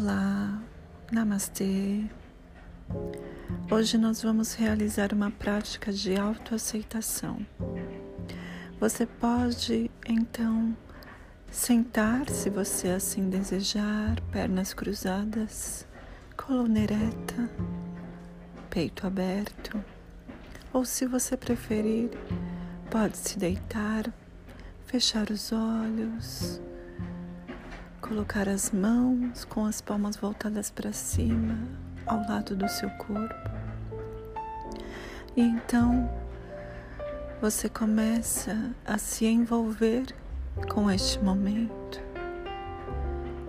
Olá, Namastê. Hoje nós vamos realizar uma prática de autoaceitação. Você pode então sentar, se você assim desejar, pernas cruzadas, coluna ereta, peito aberto, ou se você preferir, pode se deitar, fechar os olhos colocar as mãos com as palmas voltadas para cima, ao lado do seu corpo. E então você começa a se envolver com este momento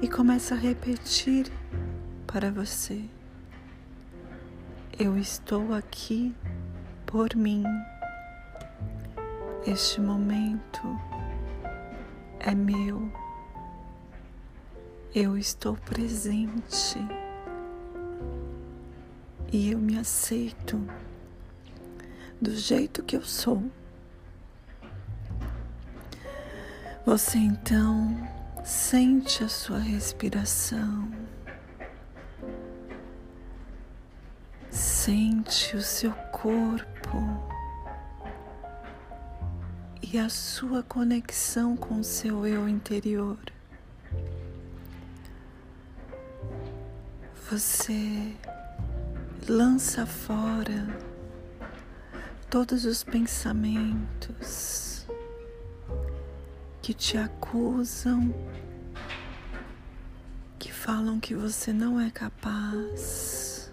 e começa a repetir para você: Eu estou aqui por mim. Este momento é meu. Eu estou presente e eu me aceito do jeito que eu sou. Você então sente a sua respiração, sente o seu corpo e a sua conexão com o seu eu interior. Você lança fora todos os pensamentos que te acusam, que falam que você não é capaz,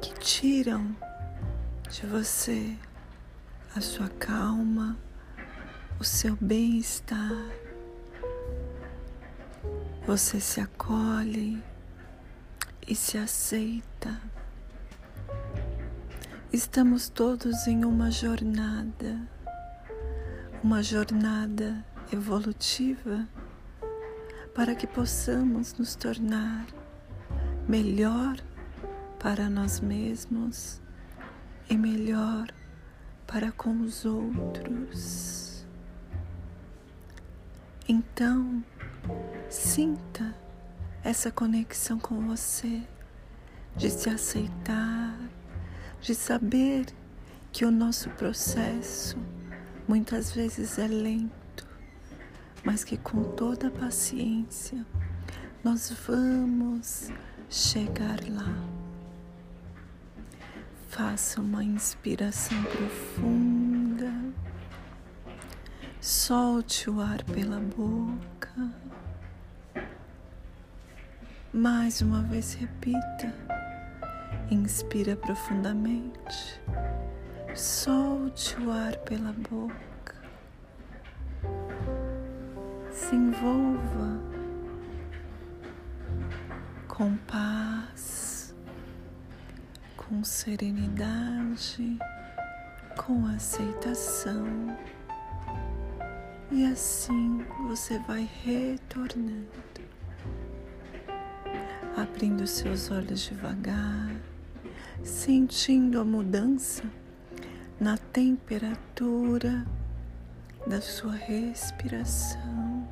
que tiram de você a sua calma, o seu bem-estar. Você se acolhe e se aceita. Estamos todos em uma jornada, uma jornada evolutiva para que possamos nos tornar melhor para nós mesmos e melhor para com os outros. Então, Sinta essa conexão com você, de se aceitar, de saber que o nosso processo muitas vezes é lento, mas que com toda a paciência nós vamos chegar lá. Faça uma inspiração profunda. Solte o ar pela boca. Mais uma vez repita. Inspira profundamente. Solte o ar pela boca. Se envolva com paz, com serenidade, com aceitação. E assim você vai retornando abrindo seus olhos devagar, sentindo a mudança na temperatura da sua respiração.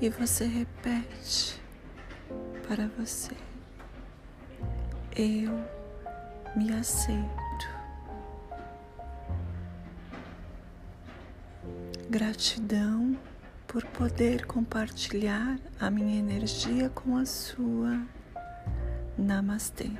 E você repete para você: Eu me aceito. Gratidão por poder compartilhar a minha energia com a sua. Namastê.